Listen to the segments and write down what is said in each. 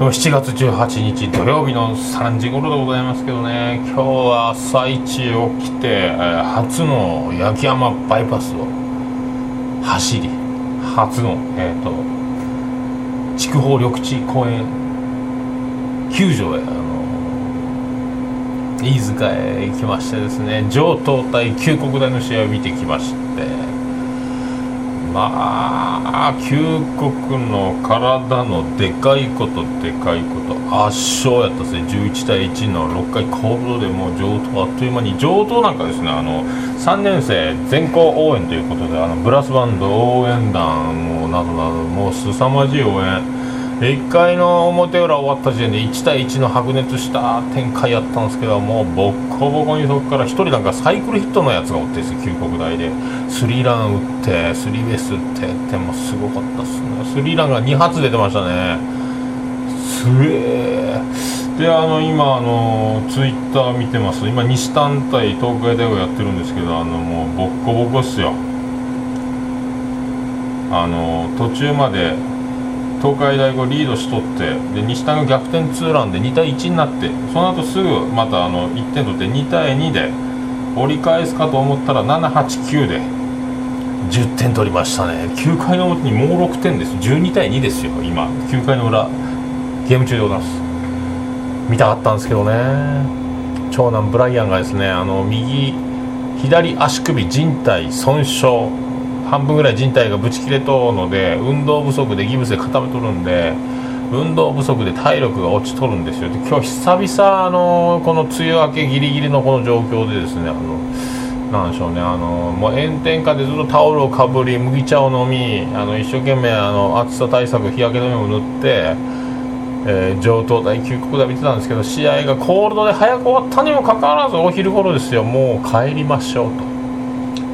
7月18日土曜日の3時頃でございますけどね。今日は朝一起きて初の八木山バイパスを走り初の、えーと、筑豊緑地公園球場へあの飯塚へ行きましてですね。上東対旧国大の試合を見てきまして。まあ究極の体のでかいことでかいこと。圧勝やったですね。11対1の6回コールドでもう上等あっという間に上等なんかですね。あの3年生全校応援ということであのブラスバンド応援団もなどなどもう凄まじい応援1回の表裏終わった時点で1対1の白熱した展開やったんですけどもうボッコボコにそこから1人なんかサイクルヒットのやつがおってです九国大で。スリーラン打ってスリーベース打ってってもうすごかったっすね。スリーランが2発出てましたね。すげえであの今あのツイッター見てます。今西単対東海大をやってるんですけどあのもうボッコボコっすよ。あの途中まで東海大五リードしとってで西田が逆転ツーランで2対1になってその後すぐまたあの1点取って2対2で折り返すかと思ったら789で10点取りましたね。9回の表にもう6点です。12対2ですよ今。9回の裏ゲーム中でございます。見たかったんですけどね。長男ブライアンがですねあの右左足首靭帯損傷。半分ぐらい人体がぶち切れとうので運動不足でギブスで固めとるんで運動不足で体力が落ちとるんですよで今日久々あのこの梅雨明けギリギリのこの状況でですねあのなんでしょうねあのもう炎天下でずっとタオルをかぶり麦茶を飲みあの一生懸命あの暑さ対策日焼け止めを塗って、えー、上等大九国で見てたんですけど試合がコールドで早く終わったにもかかわらずお昼頃ですよもう帰りましょうと。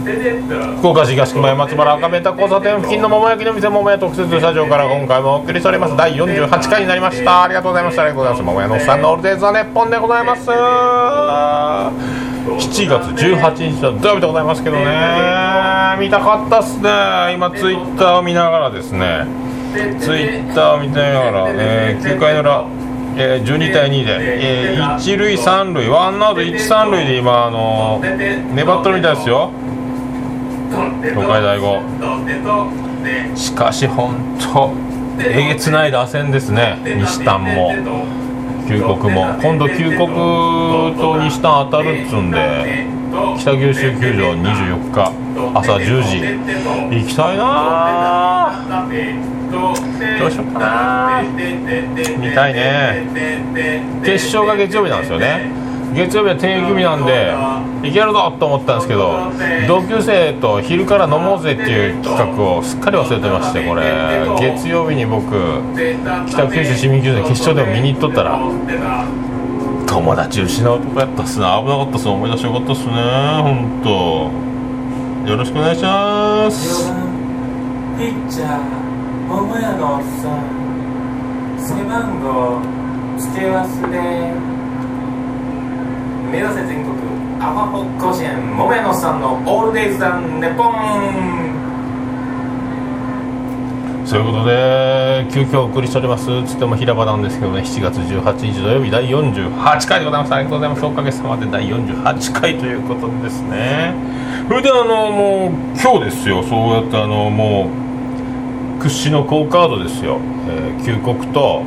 福岡市東区前松原赤ベタ交差点付近の桃焼きの店桃屋特設スタジオから今回もお送りしております。第48回になりました。ありがとうございましたありがとうございます。桃屋のおっさんのオールデイズ・ザ・ネッポンでございます。7月18日の土曜日でございますけどね。見たかったっすね。今ツイッターを見ながらですね。ツイッターを見ながら、えー、9回の裏えー、12対2で、えー、1塁3塁ワンアウト1、3塁で今、あのー、粘ってるみたいですよ。東海大五しかし本当えげつない打線ですね西丹も旧国も今度旧国と西丹当たるっつうんで北九州球場24日朝10時行きたいなどうしようかな見たいね決勝が月曜日なんですよね月曜日は定休日なんで行けるぞと思ったんですけど同級生と昼から飲もうぜっていう企画をすっかり忘れてましてこれ月曜日に僕北九州市民球場決勝でも見に行っとったら友達失うとこやったっすね危なかったっすね思い出しよかったっすね。本当。よろしくお願いします。ピッチャー桃屋のおっさん背番号付け忘れ。目指せ全国アマポ甲子園桃屋のさんのオールデイズダンネポン。そういうことで急遽お送りしております。つっても平場なんですけどね。7月18日土曜日第48回でございますありがとうございます。おかげさまで第48回ということでですね。それであのもう今日ですよ。そうやってあのもう屈指の好カードですよ、えー、旧国と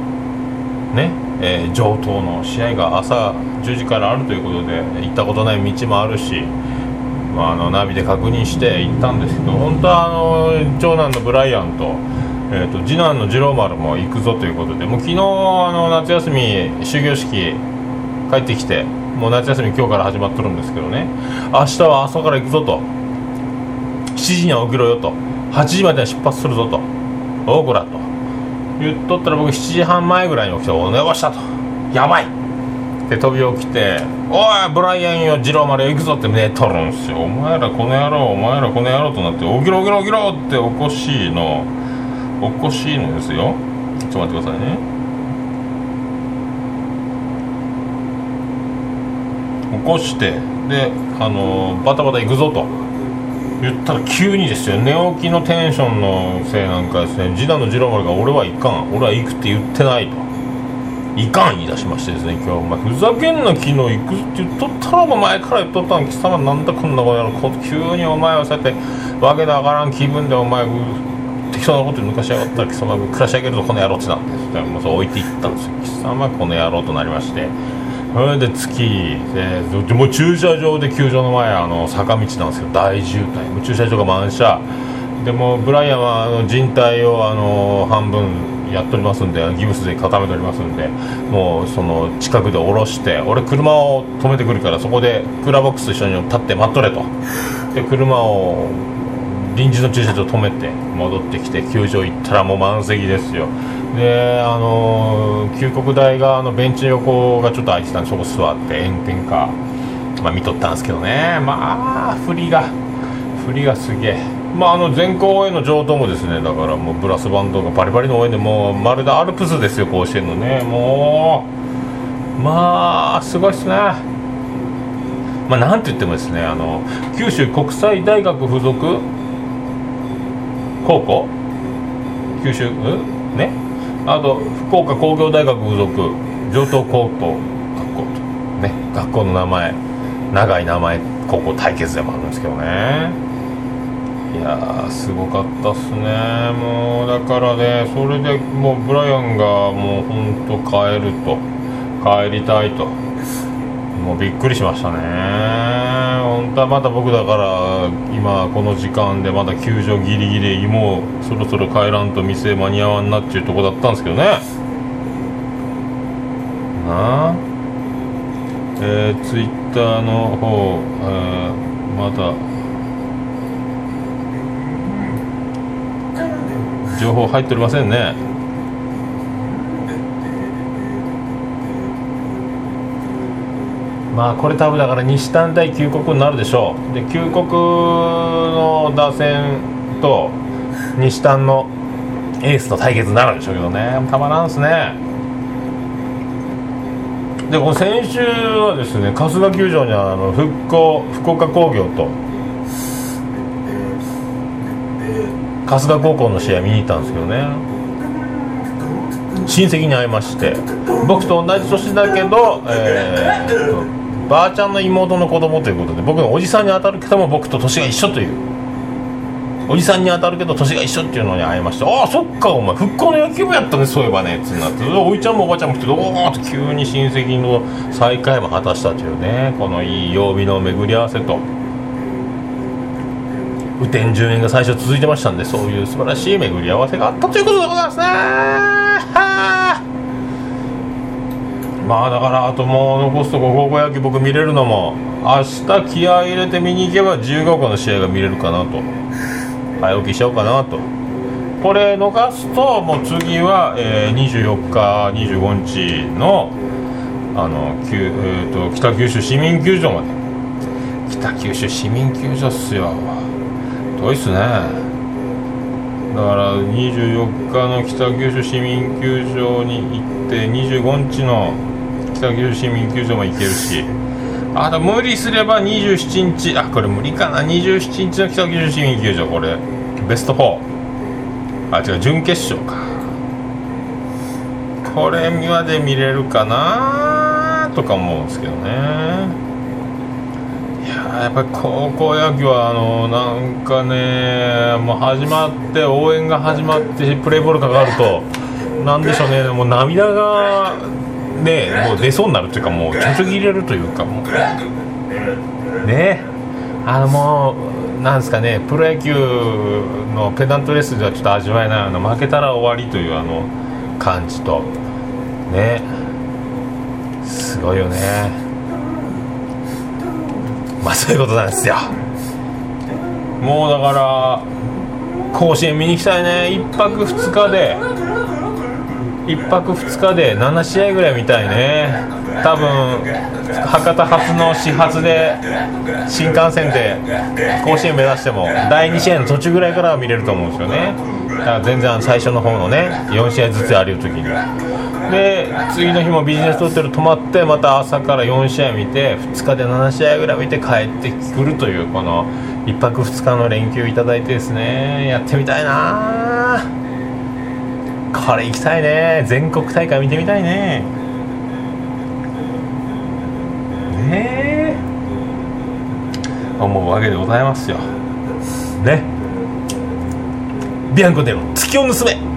ね。えー、上等の試合が朝10時からあるということで行ったことない道もあるし、まあ、あのナビで確認して行ったんですけど本当はあの長男のブライアンと,、えーと、次男の次郎丸も行くぞということでもう昨日あの夏休み終業式帰ってきてもう夏休み今日から始まってるんですけどね明日は朝から行くぞと。7時には起きろよと。8時までは出発するぞと。おおこらと。言っとったら僕7時半前ぐらいに起きて「お寝ました」と「やばい!」って飛び起きて「おいブライアンよ次郎丸行くぞ」って寝とるんですよお前らこの野郎お前らこの野郎となって「起きろ起きろ起きろ!」って起こしいの起こしいのですよちょっと待ってくださいね起こしてであのバタバタ行くぞと言ったら急にですよ。寝起きのテンションのせいなんかですね。次男の次郎丸が「俺は行かん。俺は行くって言ってない」と「行かん」言い出しましてですね今日。お前ふざけんな昨日行くって言っとったらお前から言っとったん貴様なんだこんなことやろこ急にお前はそうやってわけのわからん気分でお前適当なこと抜かしやがった。ら貴様暮らし上げるぞこの野郎ってなって。もうそう置いていったんですよ。貴様この野郎となりまして。それで月でもう駐車場で球場の前あの坂道なんですよ大渋滞。もう駐車場が満車。でもブライアンはあの人体をあの半分やっておりますんでギブスで固めておりますんでもうその近くで降ろして俺車を止めてくるからそこでクーラーボックスと一緒に立って待っとれと。で車を臨時の駐車場止めて戻ってきて球場行ったらもう満席ですよ。であの、旧国大側のベンチ横がちょっと空いてたんでそこ座って炎天下、まあ、見とったんですけどね。まあ振りが振りがすげえ。まああの全校応援の上等もですねだからもうブラスバンドがバリバリの応援でもうまるでアルプスですよ甲子園のね。もうまあすごいっすね。まあなんて言ってもですねあの九州国際大学附属高校？九州ん？ね？あと福岡工業大学附属上東高校学校と。ね学校の名前長い名前高校対決でもあるんですけどね。いやすごかったっすね。もうだからねそれでもうブライアンがもうほんと帰ると。帰りたいと。もうびっくりしましたね。本当はまた僕だから今この時間でまだ球場ギリギリもうそろそろ帰らんと店間に合わんなっていうとこだったんですけどね。なあ。えー、ツイッターの方、えー、まだ。情報入っておりませんね。まあこれ多分だから西単対旧国になるでしょう。で旧国の打線と西単のエースの対決になるでしょうけどね。たまらんすね。でこの先週はですね春日球場にあの復興福岡工業と春日高校の試合見に行ったんですけどね。親戚に会いまして。僕と同じ年だけど、えー、ばあちゃんの妹の子供ということで僕のおじさんに当たるけども僕と年が一緒という。おじさんに当たるけど年が一緒っていうのに会いましてああそっかお前復興の野球部やったねそういえばねっつなって。おいちゃんもおばちゃんも来ておおっと急に親戚の再会も果たしたというねこのいい曜日の巡り合わせと。雨天順延が最初続いてましたんでそういう素晴らしい巡り合わせがあったということでございますね。まあだからあともう残すとこ高校野球僕見れるのも明日気合入れて見に行けば15個の試合が見れるかなと。早起きしちゃおうかなと。これ逃すともう次は、えー、24日25日のあの、えーと、北九州市民球場まで。北九州市民球場っすよ。遠いっすね。だから24日の北九州市民球場に行って25日の北九州市民球場も行けるし。あと無理すれば27日あこれ無理かな。27日の北九州市民球場これベスト4あ違う準決勝か。これまで見れるかなとか思うんですけどね。いややっぱり高校野球はあのなんかねもう始まって応援が始まってプレーボールかかるとなんでしょうね。もう涙がねもう出そうになるっていうかもうちょちょぎれるというかもう。ね。あのもうなんですかねプロ野球のペナントレースではちょっと味わえないあの負けたら終わりというあの感じと。ね。すごいよね。まあそういうことなんですよ。もうだから甲子園見に行きたいね。1泊2日で。1泊2日で7試合ぐらい見たいね。多分博多発の始発で新幹線で甲子園目指しても第2試合の途中ぐらいからは見れると思うんですよね。だから全然最初の方のね4試合ずつある時に。で次の日もビジネスホテル泊まってまた朝から4試合見て2日で7試合ぐらい見て帰ってくるというこの1泊2日の連休いただいてですね。やってみたいな。これ行きたいね。全国大会見てみたいね。ねえ。思うわけでございますよ。ね。ビアンコでも月を盗め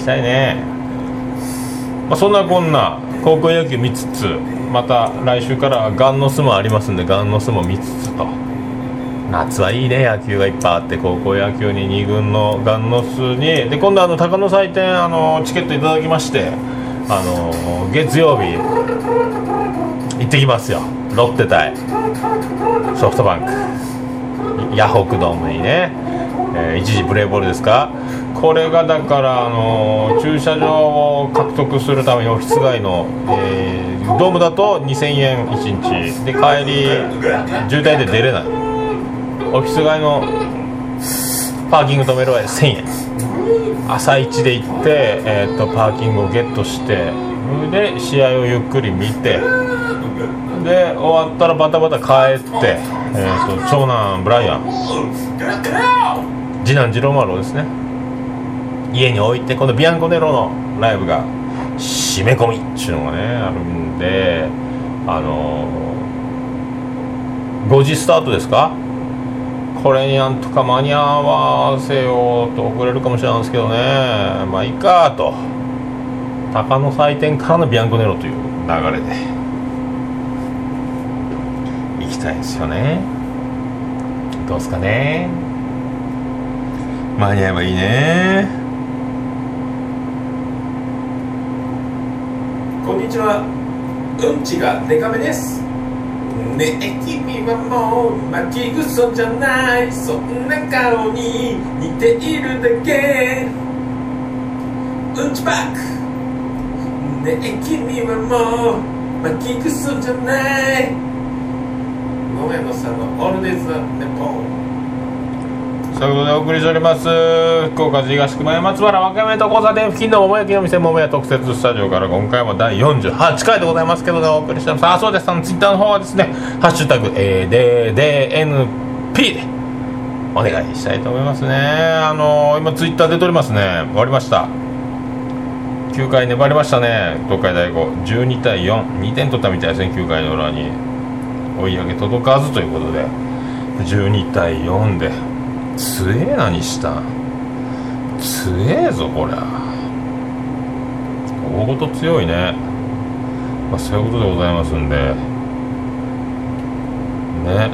きたいね、まあ、そんなこんな高校野球見つつまた来週からガンノスもありますんでガンノスも見つつと。夏はいいね野球がいっぱいあって高校野球に2軍のガンノスに。で今度あの高野祭典あのチケットいただきましてあの月曜日行ってきますよ。ロッテ対ソフトバンク。ヤホクドームにね、えー一時プレーボールですか？これがだから、あの駐車場を獲得するためにオフィス街の、えードームだと2000円1日。で帰り渋滞で出れない。オフィス街のパーキング止めるは1000円。朝一で行って、えー、とパーキングをゲットして。で試合をゆっくり見て。で終わったらバタバタ帰って、えー、と長男ブライアン。次男次郎丸をですね。家に置いてこのビアンコネロのライブが締め込みっていうのがねあるんであのー5時スタートですか？これになんとか間に合わせようと遅れるかもしれないんですけどね。まあいいかと。鷹の祭典からのビアンコネロという流れで。行きたいですよね。どうすかね。間に合えばいいね。こんにちは。うんちがデカめです。ねえ君はもう巻きぐそじゃない。そんな顔に似ているだけ。うんちパック。ねえ君はもう巻きぐそじゃない。野山さんのオールデイズ・ネポンそういうことでお送りしております。福岡市東区前松原若宮と交差点付近の桃焼きの店桃屋特設スタジオから今回も第48回でございますけどねお送りしてます。あそうです。あのツイッターの方はですね「ハッシュタグ #ADDNP」でお願いしたいと思いますね。あの今ツイッターで撮りますね。終わりました。9回粘りましたね。東海大五12対42点取ったみたいですね。9回の裏に。追い上げ届かずということで。12対4で。強えなにした強えぞこりゃ。大ごと強いね。まあそういうことでございますんで。ね。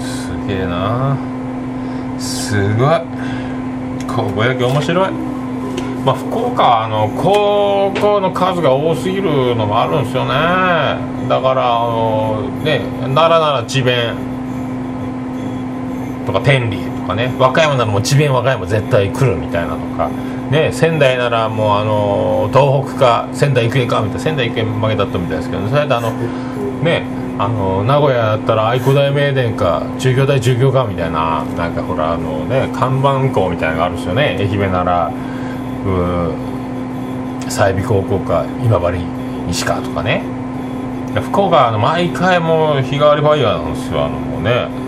すげえな。すごい。高校野球面白い。まあ福岡あの高校の数が多すぎるのもあるんですよね。だからあのね奈良なら智弁。とか天理とかね和歌山ならもう智弁和歌山絶対来るみたいなとかね仙台ならもうあの東北か仙台育英かみたいな仙台育英負けだったみたいですけど、ね、それであのねあの名古屋だったら愛工大名電か中京大中京かみたいななんかほらあのね看板校みたいなのがあるんですよね。愛媛ならう済美高校か今治西川とかね。福岡の毎回もう日替わりファイヤーなんですよあのもうね。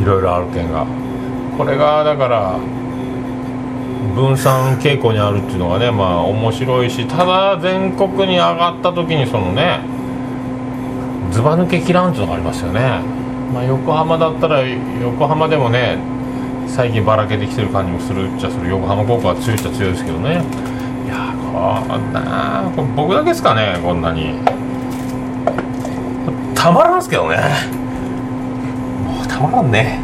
いろいろある県が。これがだから分散傾向にあるっていうのがねまあ面白いしただ全国に上がった時にそのねずば抜けきらんっていうのがありますよね。まあ横浜だったら横浜でもね最近ばらけてきてる感じもするっちゃする。横浜高校は強いっちゃ強いですけどね。いやーこんなこれ僕だけですかねこんなに。たまらんすけどね。たまらんね。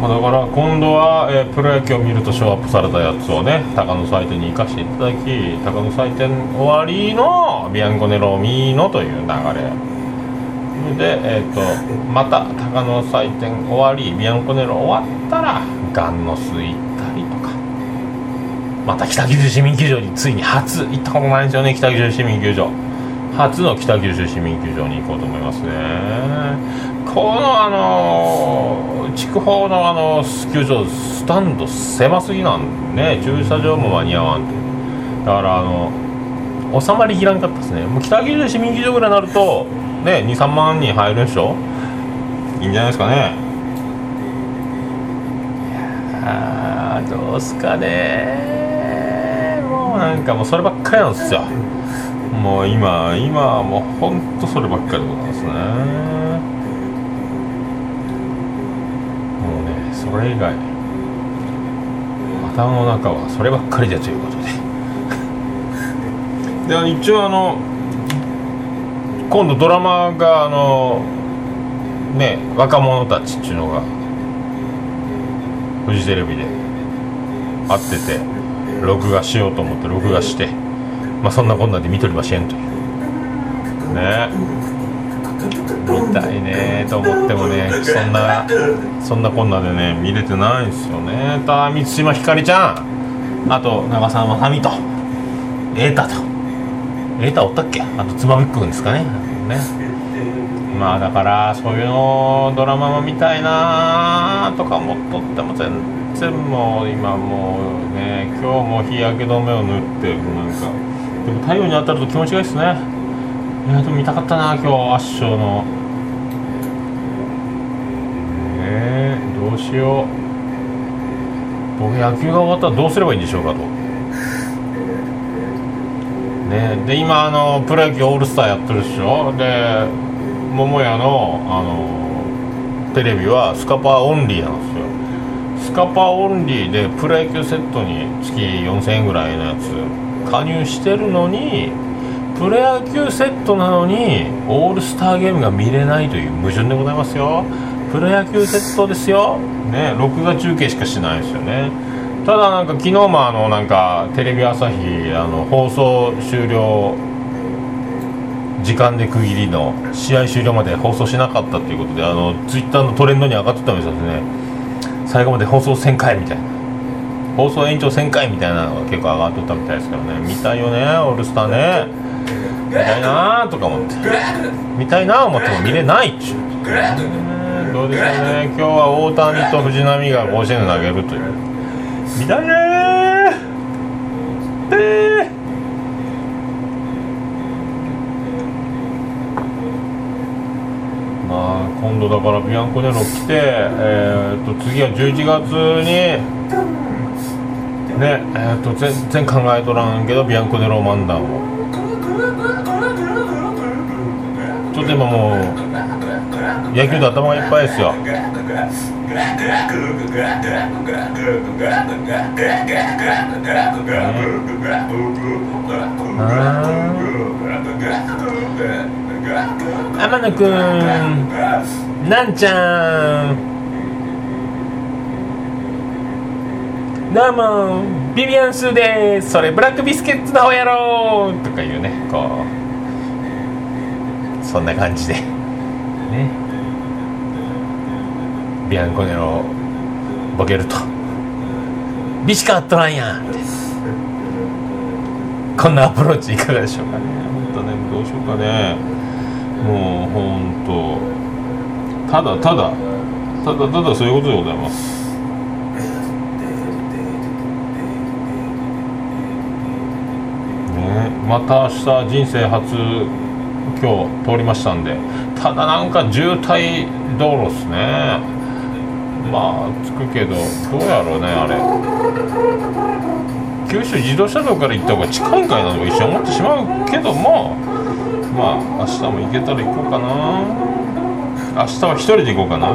だから今度は、えープロ野球を見るとショーアップされたやつをね高野祭典に行かせていただき高野祭典終わりのビアンコネロミーノという流れ。で、えー、とまた高野祭典終わりビアンコネロ終わったらガンノス行ったりとか。また北九州市民球場についに初行ったことないんですよね北九州市民球場。初の北九州市民球場に行こうと思いますね。このあの筑豊のあの球場スタンド狭すぎなんでね駐車場も間に合わんとだからあの収まりきらんかったですね。もう北九州市民球場ぐらいになるとね23万人入るでしょ？いいんじゃないですかね。いやどうすかね。もうなんかもうそればっかりなんですよ。もう今今はもうほんとそればっかりでございますね。もうねそれ以外頭の中はそればっかりでということで。で一応あの今度ドラマがあのね若者たちっていうのがフジテレビで会ってて録画しようと思って録画してまあそんなこんなで見とりませんという。ね。見たいねと思ってもねそんなそんなこんなでね見れてないんですよね。ただ満島ひかりちゃん。あと長澤まさみと。瑛太と。瑛太おったっけ？あとつばめくんですかね。ね。まあだからそういうのドラマも見たいなとか思っとっても全然もう今もうね今日も日焼け止めを塗ってなんかでも太陽に当たると気持ちがいいですね。いやでも見たかったな今日圧勝の。ねえどうしよう。僕野球が終わったらどうすればいいんでしょうかと。ねで今あのプロ野球オールスターやってるでしょ。で桃屋のあのテレビはスカパーオンリーなんですよ。スカパーオンリーでプロ野球セットに月4000円ぐらいのやつ。加入してるのにプロ野球セットなのにオールスターゲームが見れないという矛盾でございますよ。プロ野球セットですよ。ね録画中継しかしないですよね。ただなんか昨日もあのなんかテレビ朝日あの放送終了時間で区切りの試合終了まで放送しなかったということであのツイッターのトレンドに上がってたんですよね。最後まで放送1000回みたいな。放送延長1000回みたいなのが結構上がっとったみたいですけどね。見たいよねオールスターね。見たいなーとか思って。見たいなー思っても見れないっちゅう、どうでしょうね。今日は大谷と藤浪が甲子園で投げるという。見たいねーえー。まあ今度だからビアンコネロ来て、えー、と次は11月にね。えー、と全然考えとらんけどビアンコネロ漫談をちょっと今もう野球で頭がいっぱいですよ。天野くんなんちゃん。どうもビビアンスーですそれブラックビスケッツの方やろうとかいうねこうそんな感じで。ね。ビアンコネロボケると。ビシカットランやん。ってこんなアプローチいかがでしょうかね。本当ねどうしようかね。もう本当。ただただただただそういうことでございますねまた明日人生初今日通りましたんで。ただなんか渋滞道路っすね。まあ着くけどどうやろうねあれ。九州自動車道から行った方が近いんかいなとか一瞬思ってしまうけどもまあ明日も行けたら行こうかな。明日は一人で行こうかな。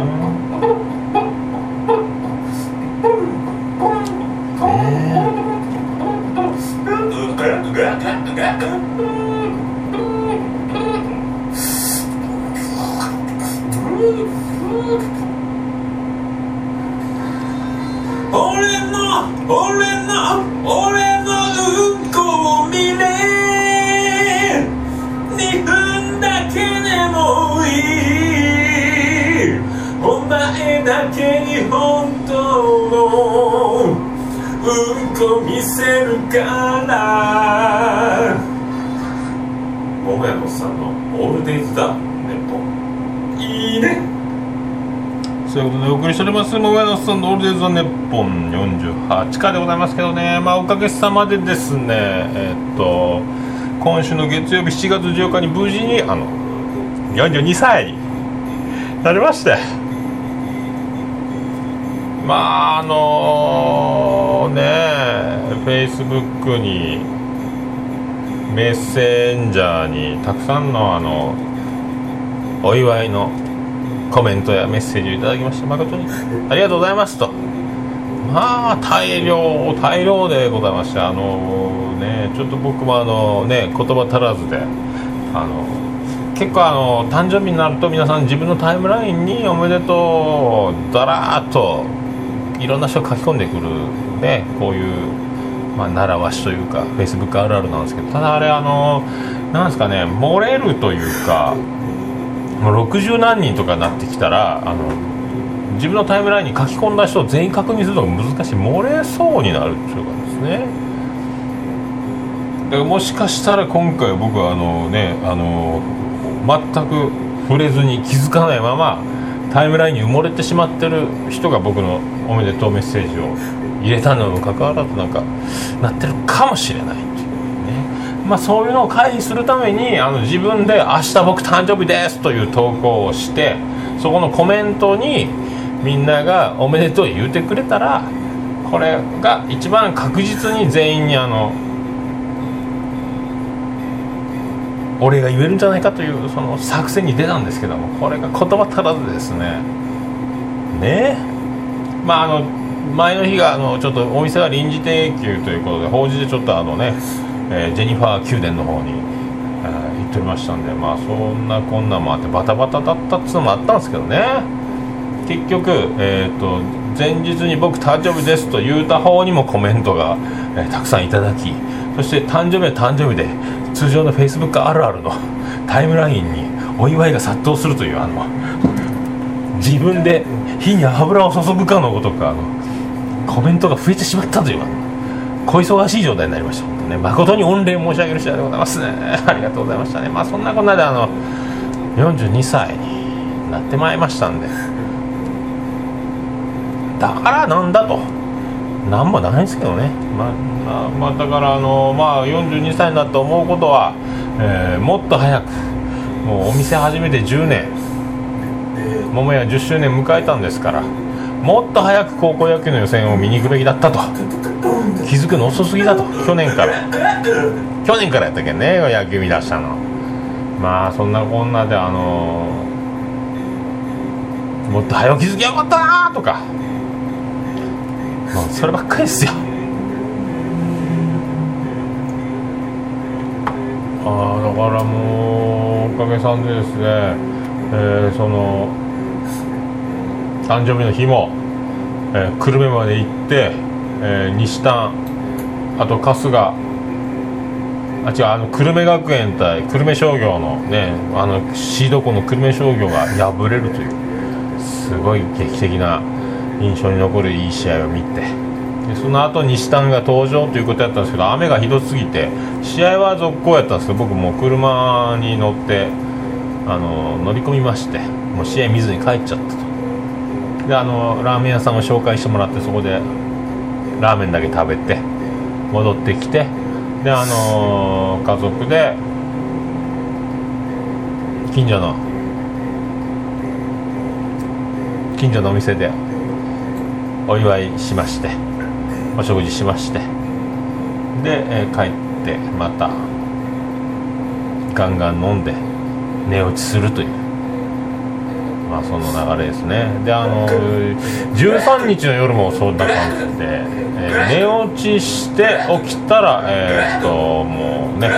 せるから。桃屋のさんのオールデイズだネット。いいね。そういうことでお送りしております桃屋のさんのオールデイズ・ザ・ネッポン48回でございますけどね。まあおかげさまでですねえっと今週の月曜日7月14日に無事にあの42歳になりまして。まああのねフェイスブックにメッセンジャーにたくさんのあのお祝いのコメントやメッセージをいただきまして誠にありがとうございますと。まあ大量大量でございましてあのねちょっと僕もあのね言葉足らずであの結構あの誕生日になると皆さん自分のタイムラインにおめでとうだらーっといろんな人書き込んでくるねこういうまあ、習わしというかフェイスブックあるあるなんですけどただあれあのなんですかね漏れるというかもう60何人とかなってきたらあの自分のタイムラインに書き込んだ人を全員確認するのが難しい。漏れそうになるっていうかですね。だからもしかしたら今回僕はあのねあの全く触れずに気づかないままタイムラインに埋もれてしまってる人が僕のおめでとうメッセージを入れたのにもかかわらずなんかなってるかもしれないっていうね。まあそういうのを回避するためにあの自分で「明日僕誕生日です」という投稿をしてそこのコメントにみんなが「おめでとう」言うてくれたらこれが一番確実に全員にあのお礼が言えるんじゃないかというその作戦に出たんですけどもこれが言葉足らずですね。ね？えまああの前の日があのちょっとお店が臨時定休ということで法事でちょっとあのね、えージェニファー宮殿の方に、えー行っておりましたんでまあそんなこんなんもあってバタバタだったっつうのもあったんですけどね。結局、えー、と前日に僕誕生日ですと言うた方にもコメントが、えーたくさんいただきそして誕生日は誕生日で通常の Facebook あるあるのタイムラインにお祝いが殺到するというあの自分で火に油を注ぐかのごとくあのコメントが増えてしまったというあの小忙しい状態になりました。本当ね誠に御礼申し上げる次第でございますね。ありがとうございましたね。まあそんなこんなであの42歳になってまいりましたんで。だからなんだと。なんもないですけどね。まあ、あまあ、だからあのまあ42歳になって思うことは、えーもっと早くもうお店始めて10年。桃屋10周年迎えたんですからもっと早く高校野球の予選を見に行くべきだったと。気づくの遅すぎだと。去年から。去年からやったっけね野球見出したの。まあそんなこんなであのもっと早く気づきゃよかったなとか。まあそればっかりですよああだからもおかげさんでですね、えーその誕生日の日も、えー久留米まで行って、えー西丹あと春日あ違うあの久留米学園対久留米商業のねあのシード校の久留米商業が敗れるというすごい劇的な印象に残るいい試合を見てその後西丹が登場ということやったんですけど雨がひどすぎて試合は続行やったんですけど僕もう車に乗ってあの乗り込みましてもう試合見ずに帰っちゃったと。であのラーメン屋さんを紹介してもらってそこでラーメンだけ食べて戻ってきてであの家族で近所の近所のお店でお祝いしまして。お食事しまして。で、えー帰ってまたガンガン飲んで寝落ちするという。まあその流れですね。であの13日の夜もそんな感じで、えー寝落ちして起きたらえーっともうね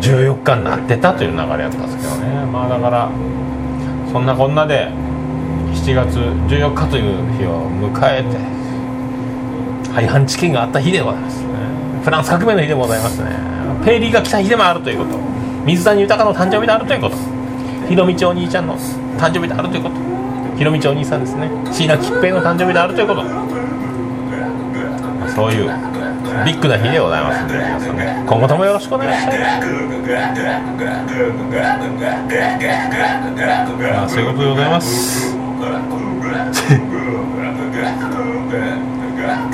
14日になってたという流れやったんですけどね。まあだからそんなこんなで7月14日という日を迎えて廃藩置県があった日でございますね。フランス革命の日でございますね。ペイリーが来た日でもあるということ。水谷豊の誕生日であるということ。ひろみちお兄ちゃんの誕生日であるということ。ひろみちお兄さんですね。椎名桔平の誕生日であるということ。そういうビッグな日でございますんで皆さんね。今後ともよろしくお願いしまあそういうことでございます。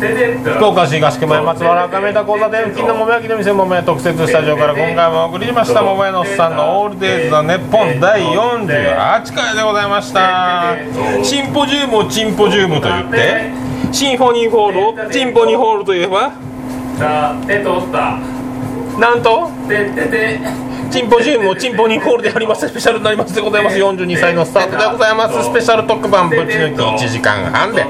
福岡市東区前松原赤目田交差点付近の桃焼きの店桃屋特設スタジオから今回もお送りしました。桃屋のおっさんの「オールデイズ・ザ・ネッポン」第48回でございました。シンポジウムをチンポジウムと言って。シンフォニーホールをチンポニーホールといえばなんと？てててチンポジウムをチンポニーホールでやります。スペシャルになりますでございます。42歳のスタートでございます。スペシャル特番ぶち抜き1時間半で。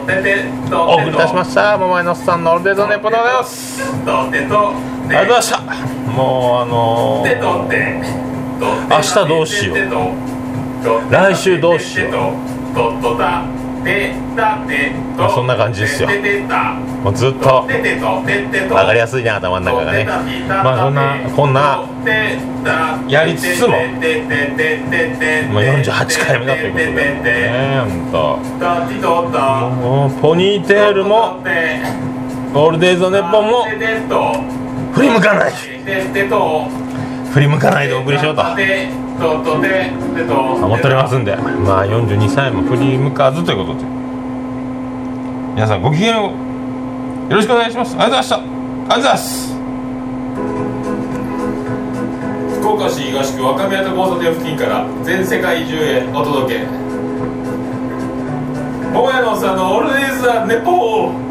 お送りいたしました。桃屋のおっさんの「オールデイネッポン」でございます。ありがとうございました。もうあのー明日どうしよう。来週どうしようまあそんな感じですよ。もうずっとててとててと。分かりやすいね頭の中がね。まあそんなこんなやりつつも。もう48回目だということでねポニーテールもオールデイズ・のネッポンも振り向かない振り向かないでお送りしようと思っておりますんで。まあ42歳も振り向かずということで。皆さんごきげんよろしくお願いします。ありがとうございました。ありがとうございます。福岡市東区若宮と交差点付近から全世界中へお届け。桃屋のおっさんのオールディーズ・ザ・ネポー